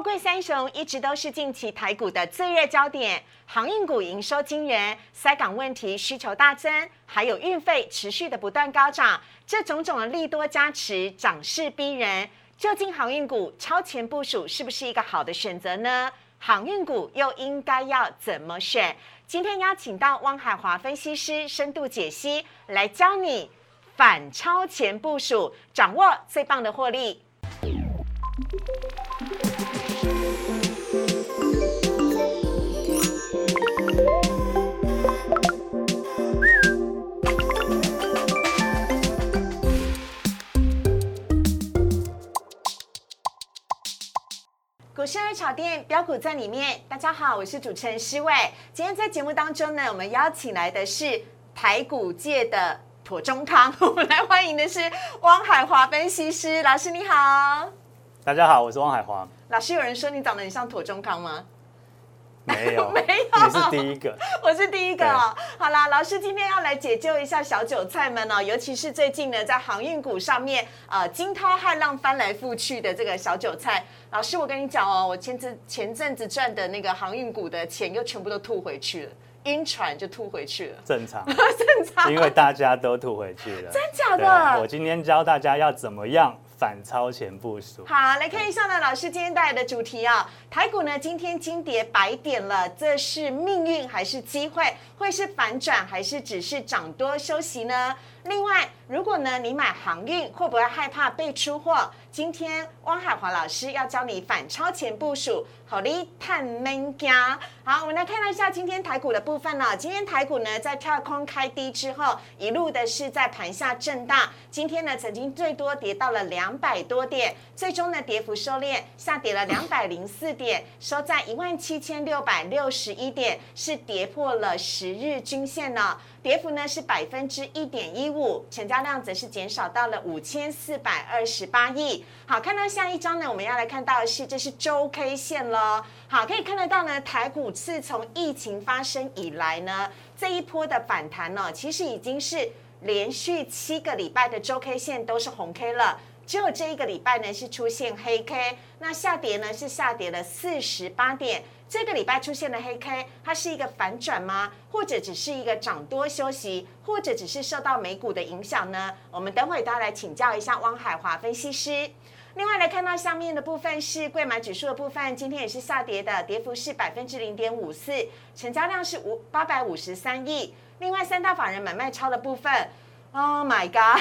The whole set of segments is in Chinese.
货柜三雄一直都是近期台股的最热焦点，航运股营收惊人，塞港问题需求大增，还有运费持续的不断高涨，这种种的利多加持，涨势逼人。究竟航运股超前部署是不是一个好的选择呢？航运股又应该要怎么选？今天邀请到汪海华分析师深度解析，来教你反超前部署，掌握最棒的获利。股市爱炒店标股在里面，大家好，我是主持人施伟。今天在节目当中呢，我们邀请来的是台股界的妥中康，我们来欢迎的是汪海华分析师老师，你好。大家好，我是汪海华。老师，有人说你长得很像妥中康吗？没有，没有，你是第一个，我是第一个哦。好啦，老师今天要来解救一下小韭菜们哦，尤其是最近呢，在航运股上面，呃，惊涛骇浪翻来覆去的这个小韭菜。老师，我跟你讲哦，我前阵前阵子赚的那个航运股的钱，又全部都吐回去了，晕船就吐回去了，正常，正常，因为大家都吐回去了，真假的？我今天教大家要怎么样。反超前部署。好，来看一下呢，老师今天带来的主题啊，台股呢今天金跌百点了，这是命运还是机会？会是反转还是只是涨多休息呢？另外，如果呢你买航运，会不会害怕被出货？今天汪海华老师要教你反超前部署，好的，探门家。好，我们来看一下今天台股的部分了。今天台股呢在跳空开低之后，一路的是在盘下震荡。今天呢曾经最多跌到了两百多点，最终呢跌幅收敛，下跌了两百零四点，收在一万七千六百六十一点，是跌破了十日均线呢。跌幅呢是百分之一点一五，成交量则是减少到了五千四百二十八亿。好，看到下一张呢，我们要来看到的是，这是周 K 线喽。好，可以看得到呢，台股自从疫情发生以来呢，这一波的反弹呢，其实已经是连续七个礼拜的周 K 线都是红 K 了。只有这一个礼拜呢是出现黑 K，那下跌呢是下跌了四十八点。这个礼拜出现的黑 K，它是一个反转吗？或者只是一个涨多休息，或者只是受到美股的影响呢？我们等会都要来请教一下汪海华分析师。另外来看到下面的部分是贵买指数的部分，今天也是下跌的，跌幅是百分之零点五四，成交量是五八百五十三亿。另外三大法人买卖超的部分。Oh my god！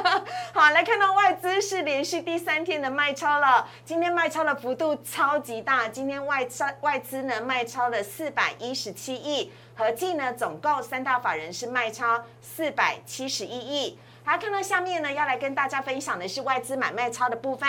好，来看到外资是连续第三天的卖超了，今天卖超的幅度超级大，今天外超外资呢卖超了四百一十七亿，合计呢总共三大法人是卖超四百七十一亿。好，看到下面呢要来跟大家分享的是外资买卖超的部分，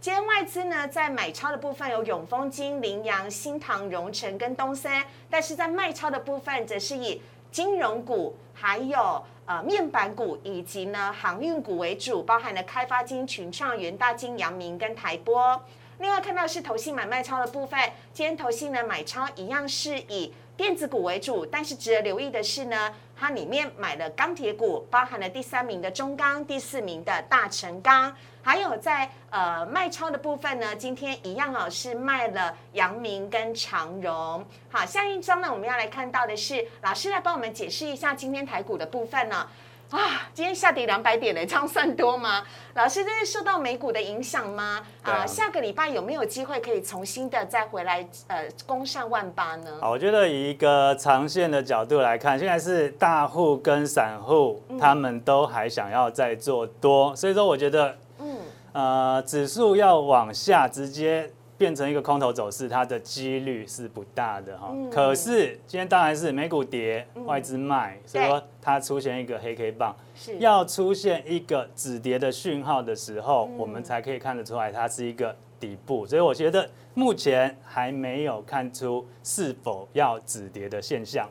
今天外资呢在买超的部分有永丰金、羚羊、新唐、荣成跟东森，但是在卖超的部分则是以金融股还有。呃，面板股以及呢航运股为主，包含了开发金、群创、元大金、阳明跟台玻。另外看到是投信买卖超的部分，今天投信呢买超一样是以电子股为主，但是值得留意的是呢，它里面买了钢铁股，包含了第三名的中钢，第四名的大成钢。还有在呃卖超的部分呢，今天一样哦，是卖了阳明跟长荣。好，下一张呢，我们要来看到的是老师来帮我们解释一下今天台股的部分呢。啊，今天下跌两百点嘞，这样算多吗？老师，这是受到美股的影响吗？啊，下个礼拜有没有机会可以重新的再回来呃攻上万八呢？好，我觉得以一个长线的角度来看，现在是大户跟散户他们都还想要再做多，所以说我觉得。嗯呃，指数要往下直接变成一个空头走势，它的几率是不大的哈。可是今天当然是美股跌，外资卖，所以说它出现一个黑 K 棒，要出现一个止跌的讯号的时候，我们才可以看得出来它是一个底部。所以我觉得目前还没有看出是否要止跌的现象。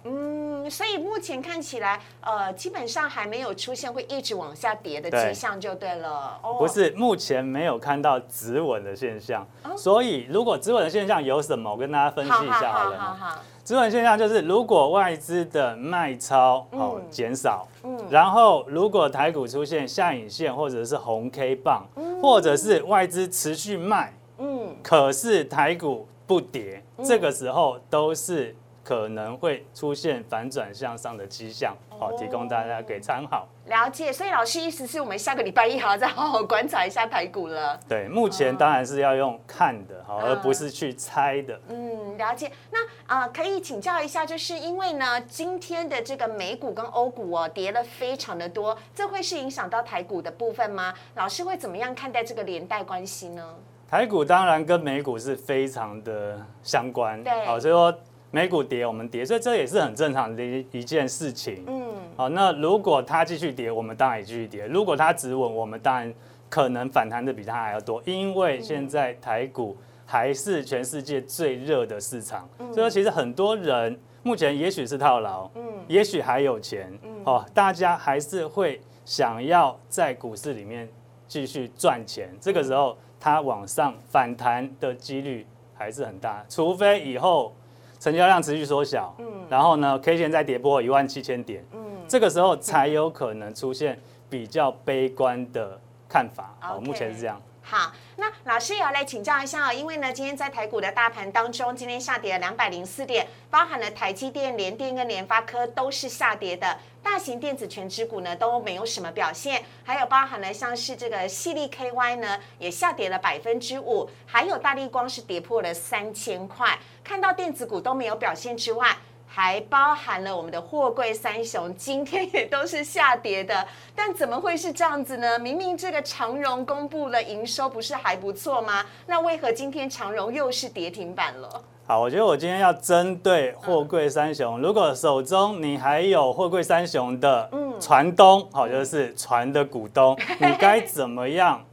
所以目前看起来，呃，基本上还没有出现会一直往下跌的迹象，就对了。哦，不是，目前没有看到止稳的现象。所以，如果止稳的现象有什么，我跟大家分析一下好了。好好好。止稳现象就是，如果外资的卖超哦减少，嗯，然后如果台股出现下影线或者是红 K 棒，或者是外资持续卖。嗯可是台股不跌，这个时候都是可能会出现反转向上的迹象，好，提供大家给参考。了解，所以老师意思是我们下个礼拜一还要再好好观察一下台股了。对，目前当然是要用看的，好，而不是去猜的。嗯，了解。那啊，可以请教一下，就是因为呢，今天的这个美股跟欧股哦跌了非常的多，这会是影响到台股的部分吗？老师会怎么样看待这个连带关系呢？台股当然跟美股是非常的相关，对，好，所以说美股跌，我们跌，所以这也是很正常的一一件事情。嗯，好，那如果它继续跌，我们当然也继续跌；如果它止稳，我们当然可能反弹的比它还要多，因为现在台股还是全世界最热的市场。所以说，其实很多人目前也许是套牢，嗯，也许还有钱，嗯，哦，大家还是会想要在股市里面继续赚钱。这个时候。它往上反弹的几率还是很大，除非以后成交量持续缩小，嗯，然后呢，K 线再跌破一万七千点，嗯，这个时候才有可能出现比较悲观的看法。好，目前是这样。好，那老师也要来请教一下哦，因为呢，今天在台股的大盘当中，今天下跌了两百零四点，包含了台积电、联电跟联发科都是下跌的，大型电子全指股呢都没有什么表现，还有包含了像是这个细粒 KY 呢也下跌了百分之五，还有大力光是跌破了三千块，看到电子股都没有表现之外。还包含了我们的货柜三雄，今天也都是下跌的。但怎么会是这样子呢？明明这个长荣公布了营收，不是还不错吗？那为何今天长荣又是跌停板了？好，我觉得我今天要针对货柜三雄。如果手中你还有货柜三雄的船东，好，就是船的股东，你该怎么样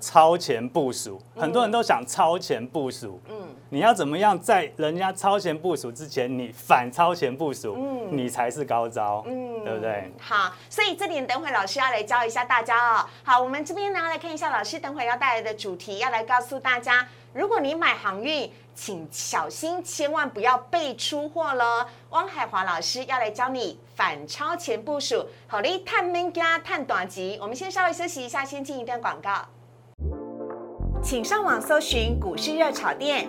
超前部署？很多人都想超前部署。嗯。你要怎么样在人家超前部署之前，你反超前部署，嗯，你才是高招，嗯，对不对？好，所以这点等会老师要来教一下大家哦。好，我们这边呢来看一下老师等会要带来的主题，要来告诉大家，如果你买航运，请小心，千万不要被出货了。汪海华老师要来教你反超前部署，好嘞，探明家探短集。我们先稍微休息一下，先进一段广告，请上网搜寻股市热炒店。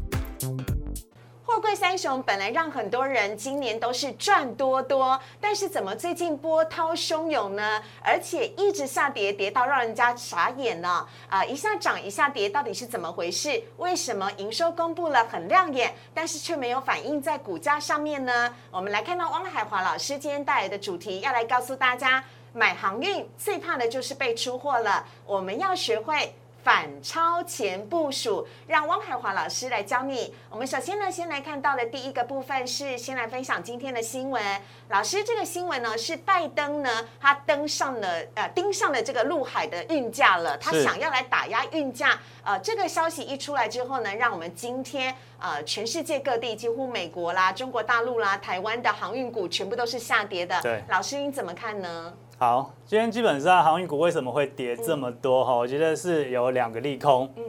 货柜三雄本来让很多人今年都是赚多多，但是怎么最近波涛汹涌呢？而且一直下跌，跌到让人家傻眼了啊！一下涨一下跌，到底是怎么回事？为什么营收公布了很亮眼，但是却没有反映在股价上面呢？我们来看到汪海华老师今天带来的主题，要来告诉大家，买航运最怕的就是被出货了，我们要学会。反超前部署，让汪海华老师来教你。我们首先呢，先来看到的第一个部分是先来分享今天的新闻。老师，这个新闻呢是拜登呢，他登上了呃盯上了这个陆海的运价了，他想要来打压运价。呃，这个消息一出来之后呢，让我们今天呃全世界各地，几乎美国啦、中国大陆啦、台湾的航运股全部都是下跌的。对，老师你怎么看呢？好，今天基本上航运股为什么会跌这么多哈？我觉得是有两个利空。嗯，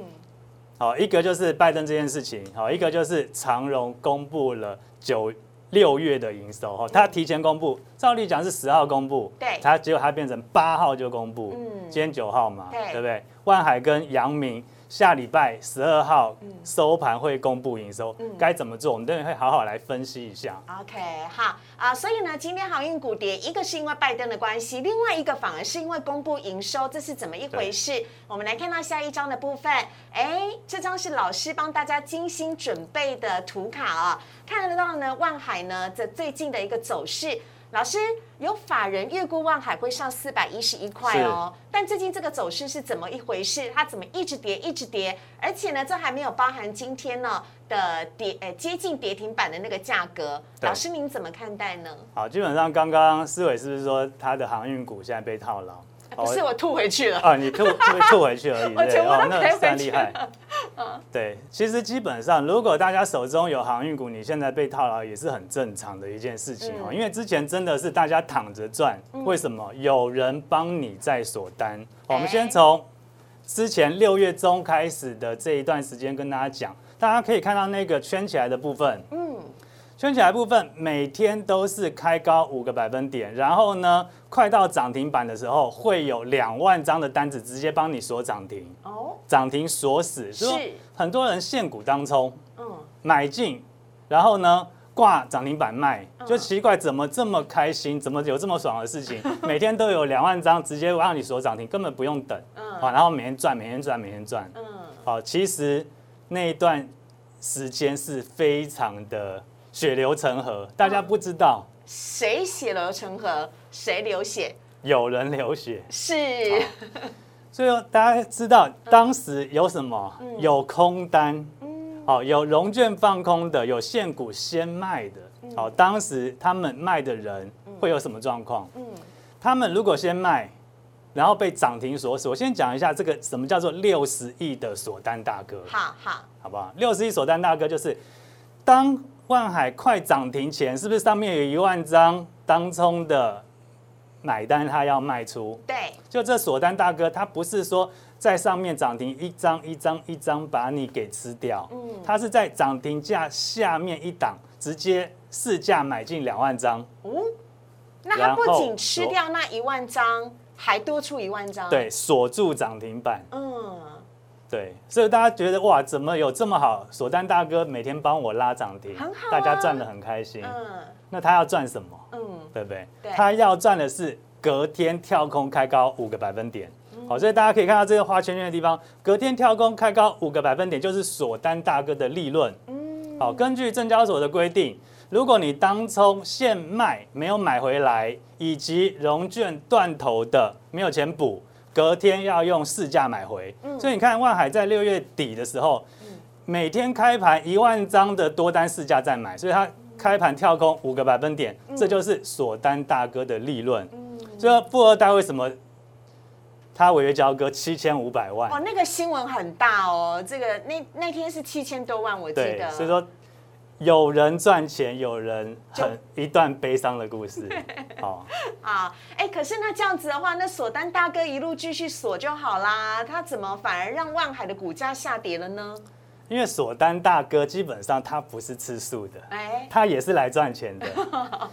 好，一个就是拜登这件事情，好，一个就是长荣公布了九六月的营收哈，他提前公布，照例讲是十号公布，对，他结果他变成八号就公布，嗯，今天九号嘛，对不对？万海跟阳明。下礼拜十二号收盘会公布营收，该怎么做？我们等会会好好来分析一下。OK，好啊，所以呢，今天航运股跌，一个是因为拜登的关系，另外一个反而是因为公布营收，这是怎么一回事？我们来看到下一张的部分，哎，这张是老师帮大家精心准备的图卡啊，看得到呢，万海呢这最近的一个走势。老师有法人预估望海会上四百一十一块哦，但最近这个走势是怎么一回事？它怎么一直跌一直跌？而且呢，这还没有包含今天呢的跌，呃，接近跌停板的那个价格。老师您怎么看待呢？好，基本上刚刚思伟是不是说他的航运股现在被套牢？不是我吐回去了啊！你吐吐吐回去而已，对哦，那算厉害。对，其实基本上，如果大家手中有航运股，你现在被套牢也是很正常的一件事情哦。因为之前真的是大家躺着赚，为什么？有人帮你在锁单。我们先从之前六月中开始的这一段时间跟大家讲，大家可以看到那个圈起来的部分，嗯。圈起来部分每天都是开高五个百分点，然后呢，快到涨停板的时候，会有两万张的单子直接帮你锁涨停，哦，涨停锁死。是说很多人现股当冲嗯，买进，然后呢挂涨停板卖，嗯。就奇怪怎么这么开心，怎么有这么爽的事情？每天都有两万张直接让你锁涨停，根本不用等，嗯。啊，然后每天赚，每天赚，每天赚。嗯，好，其实那一段时间是非常的血流成河，大家不知道谁血流成河，谁流血？有人流血，是，所以大家知道当时有什么？有空单，好，有融券放空的，有现股先卖的。好，当时他们卖的人会有什么状况？嗯，他们如果先卖，然后被涨停锁死，我先讲一下这个什么叫做六十亿的锁单大哥。好好，好不好？六十亿锁单大哥就是，当万海快涨停前，是不是上面有一万张当冲的买单，他要卖出？对，就这锁单大哥，他不是说在上面涨停一张一张一张把你给吃掉，嗯他是在涨停价下面一档直接市价买进两万张，哦，那他不仅吃掉那一万张，还多出一万张，，对，锁住涨停板。嗯，对，所以大家觉得哇，怎么有这么好？锁丹大哥每天帮我拉涨停，很好啊大家赚的很开心。嗯那他要赚什么？嗯，对不对？对他要赚的是隔天跳空开高五个百分点。嗯好，所以大家可以看到这个画圈圈的地方，隔天跳空开高五个百分点，就是锁丹大哥的利润。嗯好，根据证交所的规定，如果你当冲现卖没有买回来，以及融券断头的没有钱补，隔天要用市价买回。嗯所以你看万海在六月底的时候，每天开盘一万张的多单市价在买，所以它开盘跳空五个百分点，这就是锁单大哥的利润。嗯，所以富二代为什么他违约交割七千五百万？哦，那个新闻很大哦，这个那那天是七千多万，我记得，，所以说有人赚钱，有人很一段悲伤的故事。好，啊，哎，可是那这样子的话，那锁单大哥一路继续锁就好啦，他怎么反而让万海的股价下跌了呢？因为锁丹大哥基本上他不是吃素的，哎，他也是来赚钱的，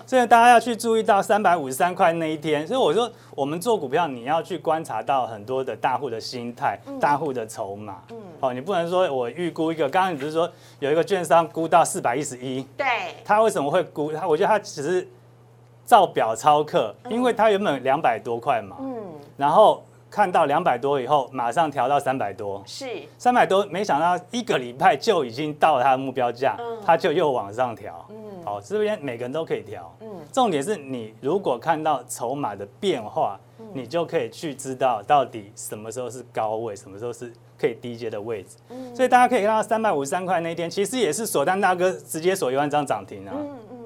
所以大家要去注意到三百五十三块那一天。所以我说，我们做股票，你要去观察到很多的大户的心态、大户的筹码。嗯哦，你不能说我预估一个，刚刚你不是说有一个券商估到四百一十一，对，他为什么会估？他我觉得他只是照表操课，因为他原本两百多块嘛，嗯，然后看到两百多以后，马上调到三百多。是，三百多，没想到一个礼拜就已经到了他的目标价，嗯他就又往上调。嗯好，这边每个人都可以调。嗯重点是你如果看到筹码的变化，嗯你就可以去知道到底什么时候是高位，什么时候是可以低阶的位置。嗯所以大家可以看到三百五十三块那一天，其实也是锁单大哥直接锁一万张涨停啊。嗯嗯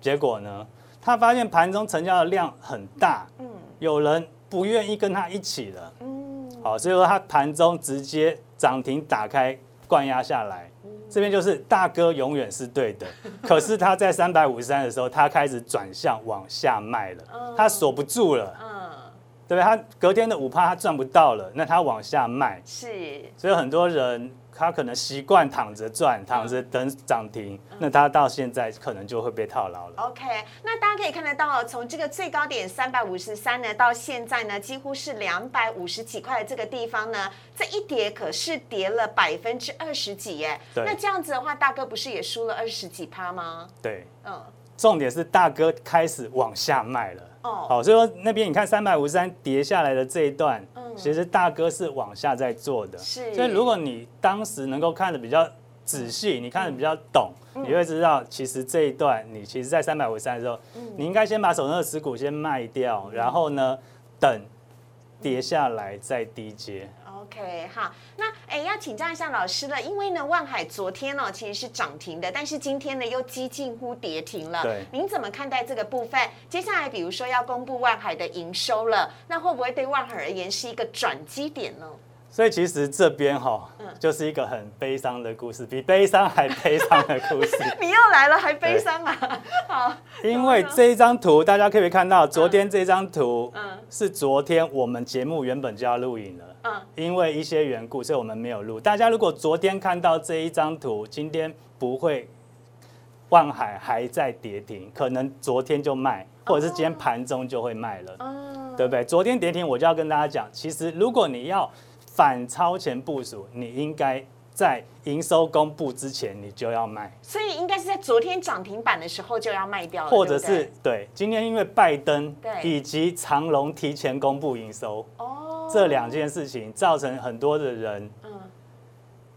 结果呢，他发现盘中成交的量很大，嗯有人不愿意跟他一起了。嗯，好，所以说他盘中直接涨停打开灌压下来，这边就是大哥永远是对的，可是他在三百五十三的时候，他开始转向往下卖了，他锁不住了，嗯，对不对？他隔天的五趴他赚不到了，那他往下卖，是，所以很多人他可能习惯躺着赚，躺着等涨停，那他到现在可能就会被套牢了。OK，那大家可以看得到，从这个最高点三百五十三呢，到现在呢，几乎是两百五十几块的这个地方呢，这一跌可是跌了百分之二十几耶。那这样子的话，大哥不是也输了二十几趴吗？对，嗯，重点是大哥开始往下卖了。哦，好，所以说那边你看三百五十三跌下来的这一段，嗯其实大哥是往下在做的。是所以如果你当时能够看的比较仔细，你看的比较懂，嗯你会知道，其实这一段你其实在三百五十三的时候，嗯你应该先把手上的持股先卖掉，然后呢，等跌下来再低接。OK 好，那哎要请教一下老师了，因为呢万海昨天呢、其实是涨停的，但是今天呢又几近乎跌停了。对您怎么看待这个部分？接下来比如说要公布万海的营收了，那会不会对万海而言是一个转机点呢？所以其实这边哈嗯，就是一个很悲伤的故事，比悲伤还悲伤的故事。你又来了，还悲伤啊？好，因为这一张图，大家可以看到，昨天这张图嗯是昨天我们节目原本就要录影了，嗯，因为一些缘故，所以我们没有录。大家如果昨天看到这一张图，今天不会望海还在跌停，可能昨天就卖，或者是今天盘中就会卖了，嗯，对不对？昨天跌停，我就要跟大家讲，其实如果你要反超前部署，你应该在营收公布之前你就要卖，所以应该是在昨天涨停板的时候就要卖掉了，或者是对今天因为拜登对。以及长隆提前公布营收，哦这两件事情造成很多的人嗯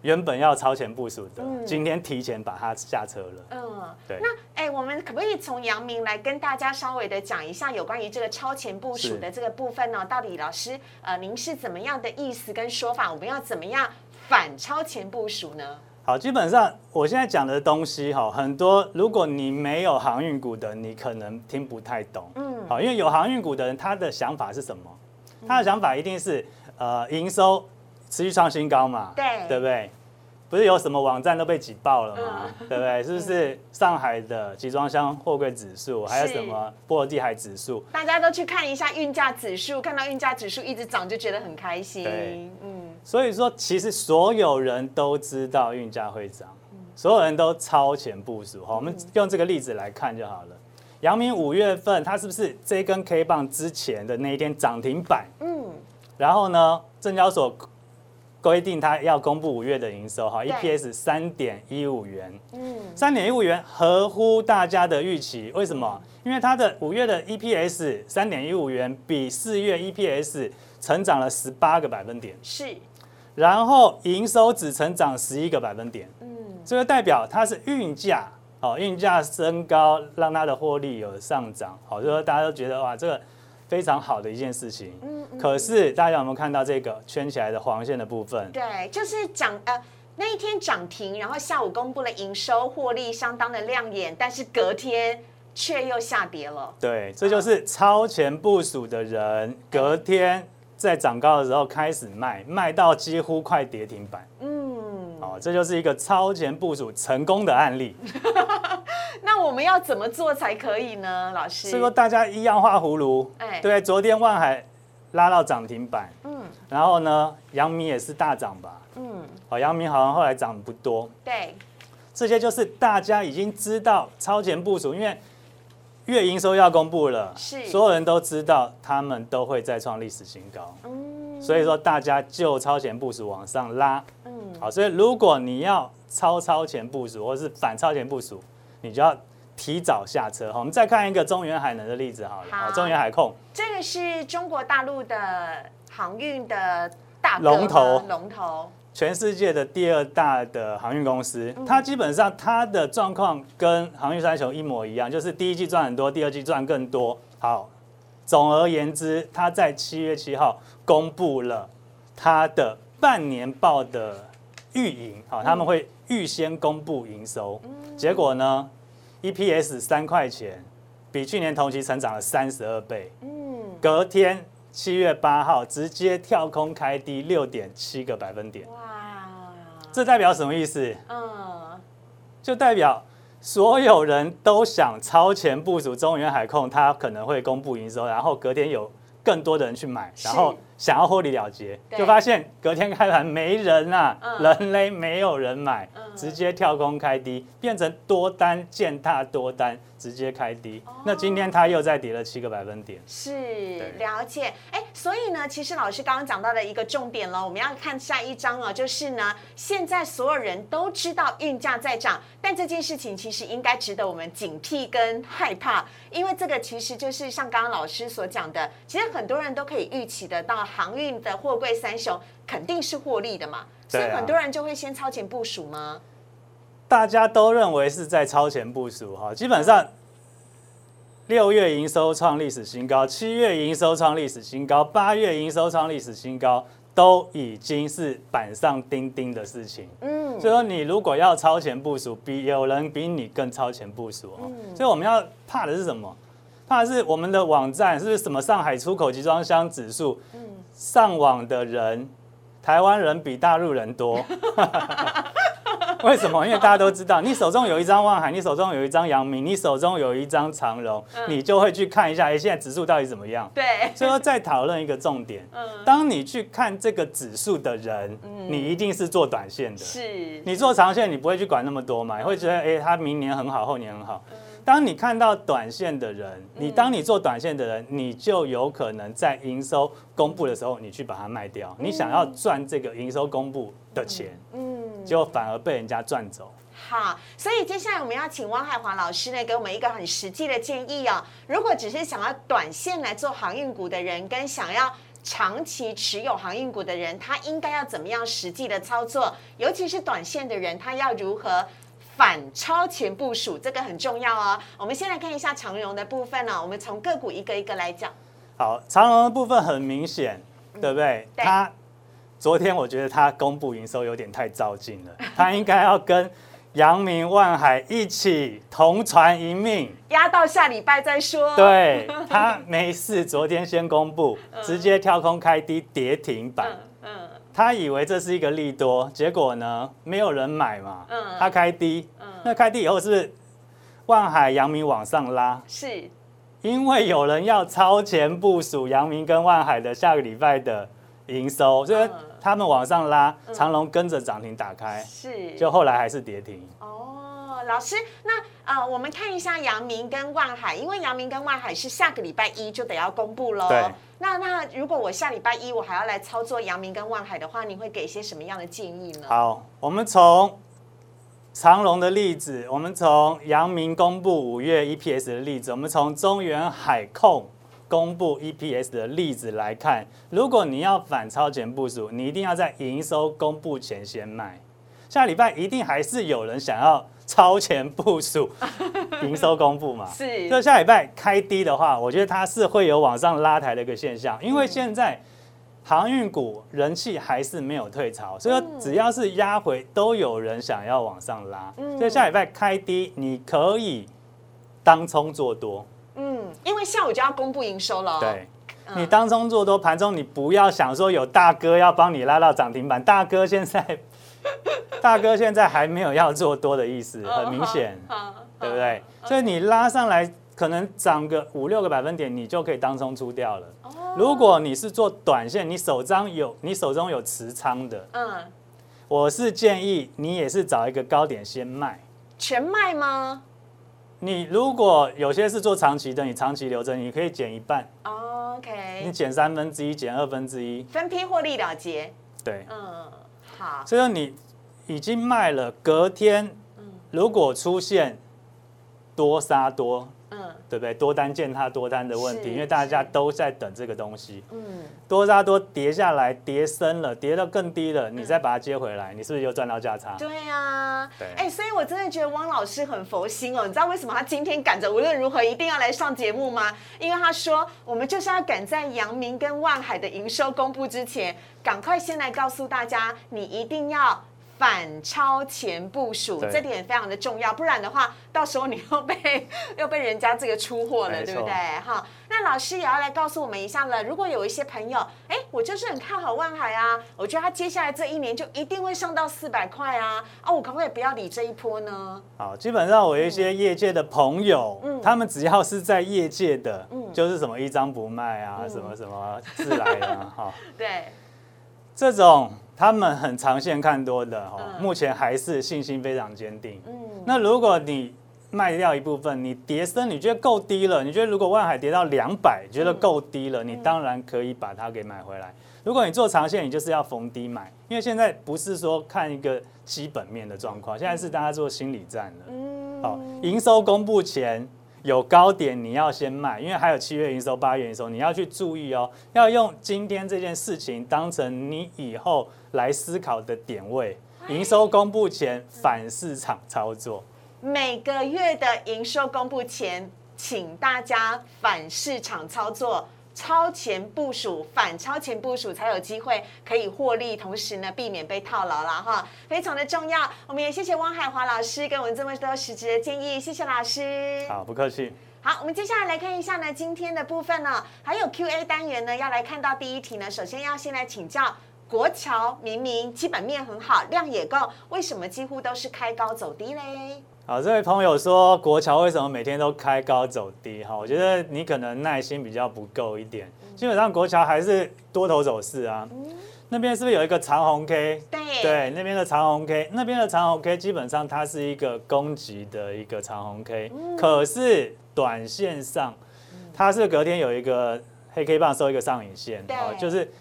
原本要超前部署的，嗯今天提前把它下车了。嗯，对那哎、我们可不可以从阳明来跟大家稍微的讲一下有关于这个超前部署的这个部分呢？到底老师呃，您是怎么样的意思跟说法？我们要怎么样反超前部署呢？好，基本上我现在讲的东西哈，很多如果你没有航运股的，你可能听不太懂。嗯，好，因为有航运股的人，他的想法是什么？他的想法一定是呃营收持续创新高嘛，对对不对？不是有什么网站都被挤爆了吗？对不对？是不是上海的集装箱货柜指数，还有什么波罗的海指数？大家都去看一下运价指数，看到运价指数一直涨，就觉得很开心。对嗯，所以说，其实所有人都知道运价会涨，所有人都超前部署。好，我们用这个例子来看就好了。阳明五月份，它是不是这根 K 棒之前的那一天涨停板？嗯，然后呢，证交所规定它要公布五月的营收，哈，EPS 三点一五元，嗯，三点一五元合乎大家的预期。为什么？因为它的五月的 EPS 三点一五元比四月 EPS 成长了十八个百分点。是，然后营收只成长十一个百分点，嗯，这个代表它是运价，哦，运价升高，让它的获利有上涨，好，就说大家都觉得哇，这个非常好的一件事情。嗯嗯可是大家有没有看到这个圈起来的黄线的部分？对，就是涨呃。那一天涨停，然后下午公布了营收获利相当的亮眼，但是隔天却又下跌了。对，这就是超前部署的人，隔天在涨高的时候开始卖，卖到几乎快跌停板。嗯，哦，这就是一个超前部署成功的案例。那我们要怎么做才可以呢，老师？所以说大家一样画葫芦，哎。对，昨天万海拉到涨停板，嗯。然后呢，阳明也是大涨吧？嗯，好，阳明好像后来涨不多，对，这些就是大家已经知道超前部署，因为月营收要公布了，是。所有人都知道他们都会再创历史新高，嗯所以说大家就超前部署往上拉。嗯，好，所以如果你要超超前部署，或是反超前部署，你就要提早下车。好，我们再看一个中原海能的例子好了，好好中原海控。这个是中国大陆的航运的大龙头龙头，全世界的第二大的航运公司，嗯它基本上它的状况跟航运三雄一模一样，就是第一季赚很多，第二季赚更多。好，总而言之，他在七月七号公布了他的半年报的预营，好，他们会预先公布营收，结果呢，EPS 三块钱，比去年同期成长了三十二倍。嗯，隔天七月八号直接跳空开低六点七个百分点，哇，这代表什么意思？嗯，就代表所有人都想超前部署中原海控，它可能会公布营收，然后隔天有更多的人去买，然后想要获利了结，就发现隔天开盘没人啊，嗯。人嘞没有人买，嗯。直接跳空开低，变成多单践踏多单，直接开低。哦。那今天它又再跌了七个百分点。是了解，哎，所以呢，其实老师刚刚讲到的一个重点了，我们要看下一章哦，就是呢，现在所有人都知道运价在涨，但这件事情其实应该值得我们警惕跟害怕，因为这个其实就是像刚刚老师所讲的，其实很多人都可以预期得到航运的货柜三雄肯定是获利的嘛，所以很多人就会先超前部署吗？大家都认为是在超前部署哈，基本上六月营收创历史新高，七月营收创历史新高，八月营收创历史新高，都已经是板上钉钉的事情。嗯，所以说，你如果要超前部署，比有人比你更超前部署哦。所以我们要怕的是什么？怕的是我们的网站是不是什么上海出口集装箱指数？上网的人，台湾人比大陆人多。为什么？因为大家都知道，你手中有一张万海，你手中有一张阳明，你手中有一张长荣，你就会去看一下，哎，现在指数到底怎么样？对。所以说，再讨论一个重点。嗯。当你去看这个指数的人，你一定是做短线的。是。你做长线，你不会去管那么多嘛？你会觉得，哎，他明年很好，后年很好。当你看到短线的人，你当你做短线的人，你就有可能在营收公布的时候，你去把它卖掉。你想要赚这个营收公布的钱，嗯，结果反而被人家赚走。好，所以接下来我们要请汪海华老师呢，给我们一个很实际的建议哦。如果只是想要短线来做航运股的人，跟想要长期持有航运股的人，他应该要怎么样实际的操作？尤其是短线的人，他要如何？反超前部署，这个很重要哦。我们先来看一下长荣的部分呢。我们从个股一个一个来讲。好，长荣的部分很明显，对不对？它昨天我觉得它公布营收有点太照进了，它应该要跟阳明、万海一起同船一命，压到下礼拜再说。对，他没事，昨天先公布，直接跳空开低跌停板。他以为这是一个利多，结果呢，没有人买嘛。嗯。他开低，嗯。那开低以后是万海、阳明往上拉？是。因为有人要超前部署阳明跟万海的下个礼拜的营收，所以他们往上拉，长隆跟着涨停打开。是。就后来还是跌停。哦，老师，那呃，我们看一下阳明跟万海，因为阳明跟万海是下个礼拜一就得要公布喽。对。那那如果我下礼拜一我还要来操作阳明跟万海的话，你会给一些什么样的建议呢？好，我们从长隆的例子，我们从阳明公布五月 EPS 的例子，我们从中原海控公布 EPS 的例子来看，如果你要反超前部署，你一定要在营收公布前先卖。下礼拜一定还是有人想要。超前部署，营收公布嘛，是。就下礼拜开低的话，我觉得它是会有往上拉抬的一个现象，因为现在航运股人气还是没有退潮，所以说只要是压回，都有人想要往上拉。所以下礼拜开低，你可以当冲做多。嗯，因为下午就要公布营收了。对，你当冲做多，盘中你不要想说有大哥要帮你拉到涨停板，大哥现在。大哥现在还没有要做多的意思，很明显，对不对？所以你拉上来，可能涨个五六个百分点，你就可以当中出掉了。如果你是做短线，你手张有你手中有持仓的，嗯，我是建议你也是找一个高点先卖，全卖吗？你如果有些是做长期的，你长期留着，你可以减一半。OK，你减三分之一，减二分之一，分批获利了结。对，嗯。好所以说你已经卖了，隔天如果出现多杀多。嗯对不对？多单见它多单的问题，因为大家都在等这个东西。嗯，多杀多跌下来，跌深了，跌到更低了，你再把它接回来，你是不是又赚到价差？对呀。对。哎，所以我真的觉得汪老师很佛心哦。你知道为什么他今天赶着无论如何一定要来上节目吗？因为他说我们就是要赶在阳明跟万海的营收公布之前，赶快先来告诉大家，你一定要。反超前部署，这点非常的重要，不然的话，到时候你又被 又被人家这个出货了，对不对？哈，那老师也要来告诉我们一下了。如果有一些朋友，哎，我就是很看好万海啊，我觉得他接下来这一年就一定会上到四百块啊，啊，我可不可以不要理这一波呢？好，基本上我有一些业界的朋友，嗯，他们只要是在业界的，嗯，就是什么一张不卖啊，什么什么自来啊，哈，对，这种。他们很长线看多的哈，目前还是信心非常坚定。嗯，那如果你卖掉一部分，你跌升，你觉得够低了？你觉得如果万海跌到两百，觉得够低了，你当然可以把它给买回来。如果你做长线，你就是要逢低买，因为现在不是说看一个基本面的状况，现在是大家做心理战了。嗯，好，营收公布前。有高点你要先卖，因为还有七月营收、八月营收，你要去注意哦。要用今天这件事情当成你以后来思考的点位。营收公布前反市场操作，每个月的营收公布前，请大家反市场操作。超前部署，反超前部署才有机会可以获利，同时呢避免被套牢了哈，非常的重要。我们也谢谢汪海华老师给我们这么多实质的建议，谢谢老师。好，不客气。好，我们接下来来看一下呢今天的部分呢，还有 Q A 单元呢要来看到第一题呢，首先要先来请教国桥明明基本面很好，量也够，为什么几乎都是开高走低嘞？好，这位朋友说国桥为什么每天都开高走低？哈，我觉得你可能耐心比较不够一点。基本上国桥还是多头走势啊。那边是不是有一个长红 K？对，对，那边的长红 K，那边的长红 K 基本上它是一个攻击的一个长红 K，可是短线上它是隔天有一个黑 K 棒收一个上影线，哦，就是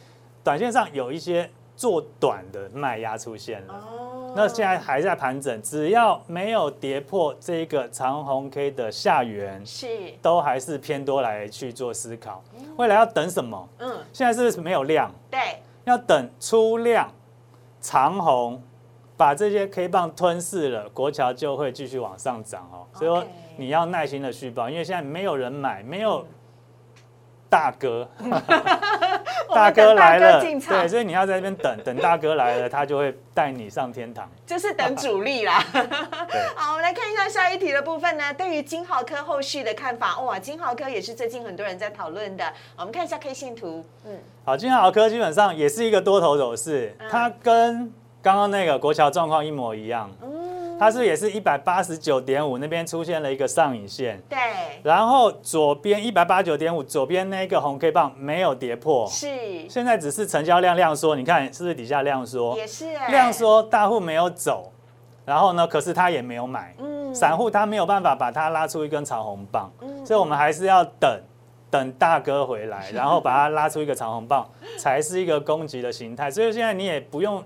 短线上有一些做短的卖压出现了。哦，那现在还在盘整，只要没有跌破这个长红 K 的下缘，是都还是偏多来去做思考。未来要等什么？嗯，现在是不是没有量？对。要等出量长红，把这些 K 棒吞噬了，国桥就会继续往上涨哦。所以说你要耐心的续报，因为现在没有人买，没有。大哥，大哥来了，对，所以你要在那边等等大哥来了，他就会带你上天堂。就是等主力啦。好，我们来看一下下一题的部分呢。对于金豪科后续的看法，哇，金豪科也是最近很多人在讨论的。我们看一下 K 线图，嗯，好，金豪科基本上也是一个多头走势，它跟刚刚那个国桥状况一模一样。它是也是一百八十九点五那边出现了一个上影线，对，然后左边一百八十九点五左边那个红 K 棒没有跌破，是，现在只是成交量量缩，你看是不是底下量缩？也是，量缩大户没有走，然后呢，可是他也没有买，嗯，散户他没有办法把它拉出一根长红棒，嗯，所以我们还是要等，等大哥回来，然后把它拉出一个长红棒，才是一个攻击的形态，所以现在你也不用。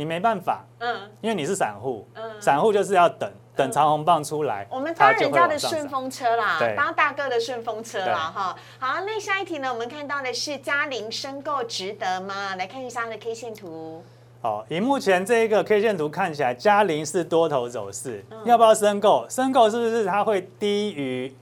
你没办法，嗯，因为你是散户，嗯，散户就是要等等长虹棒出来，我们搭人家的顺风车啦，搭大哥的顺风车啦，哈。好，那下一题呢？我们看到的是嘉陵申购值得吗？来看一下它的 K 线图。好，以目前这一个 K 线图看起来，嘉陵是多头走势，要不要申购？申购是不是它会低于？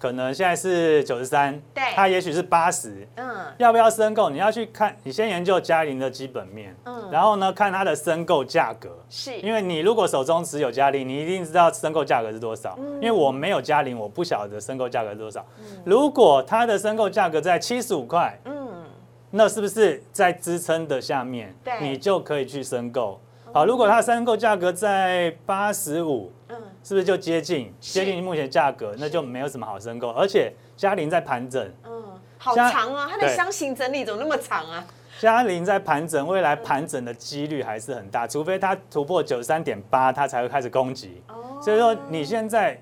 可能现在是九十三，对，它也许是八十，嗯，要不要申购？你要去看，你先研究嘉玲的基本面，嗯，然后呢，看它的申购价格，是，因为你如果手中持有嘉玲，你一定知道申购价格是多少，嗯因为我没有嘉玲，我不晓得申购价格是多少。如果它的申购价格在七十五块，嗯，那是不是在支撑的下面？对，你就可以去申购。好，如果它申购价格在八十五。是不是就接近接近目前价格，那就没有什么好申购，而且嘉玲在盘整，嗯，好长啊，它的箱型整理怎么那么长啊？嘉玲在盘整，未来盘整的几率还是很大，除非它突破九十三点八，它才会开始攻击。哦，所以说你现在。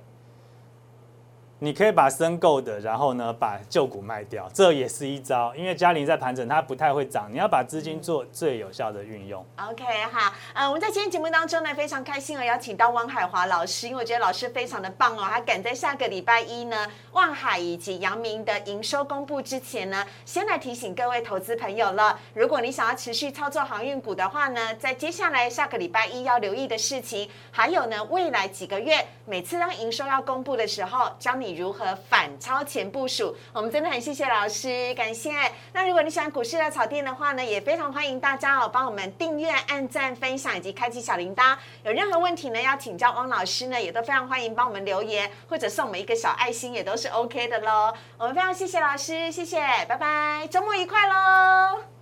你可以把申购的，然后呢把旧股卖掉，这也是一招。因为嘉玲在盘整，它不太会涨，你要把资金做最有效的运用。OK，好，呃，我们在今天节目当中呢，非常开心哦，邀请到汪海华老师，因为我觉得老师非常的棒哦，他赶在下个礼拜一呢，望海以及阳明的营收公布之前呢，先来提醒各位投资朋友了。如果你想要持续操作航运股的话呢，在接下来下个礼拜一要留意的事情，还有呢，未来几个月每次当营收要公布的时候，教你。如何反超前部署？我们真的很谢谢老师，感谢。那如果你喜欢股市的草甸的话呢，也非常欢迎大家哦，帮我们订阅、按赞、分享以及开启小铃铛。有任何问题呢，要请教汪老师呢，也都非常欢迎帮我们留言或者送我们一个小爱心，也都是 OK 的喽。我们非常谢谢老师，谢谢，拜拜，周末愉快喽。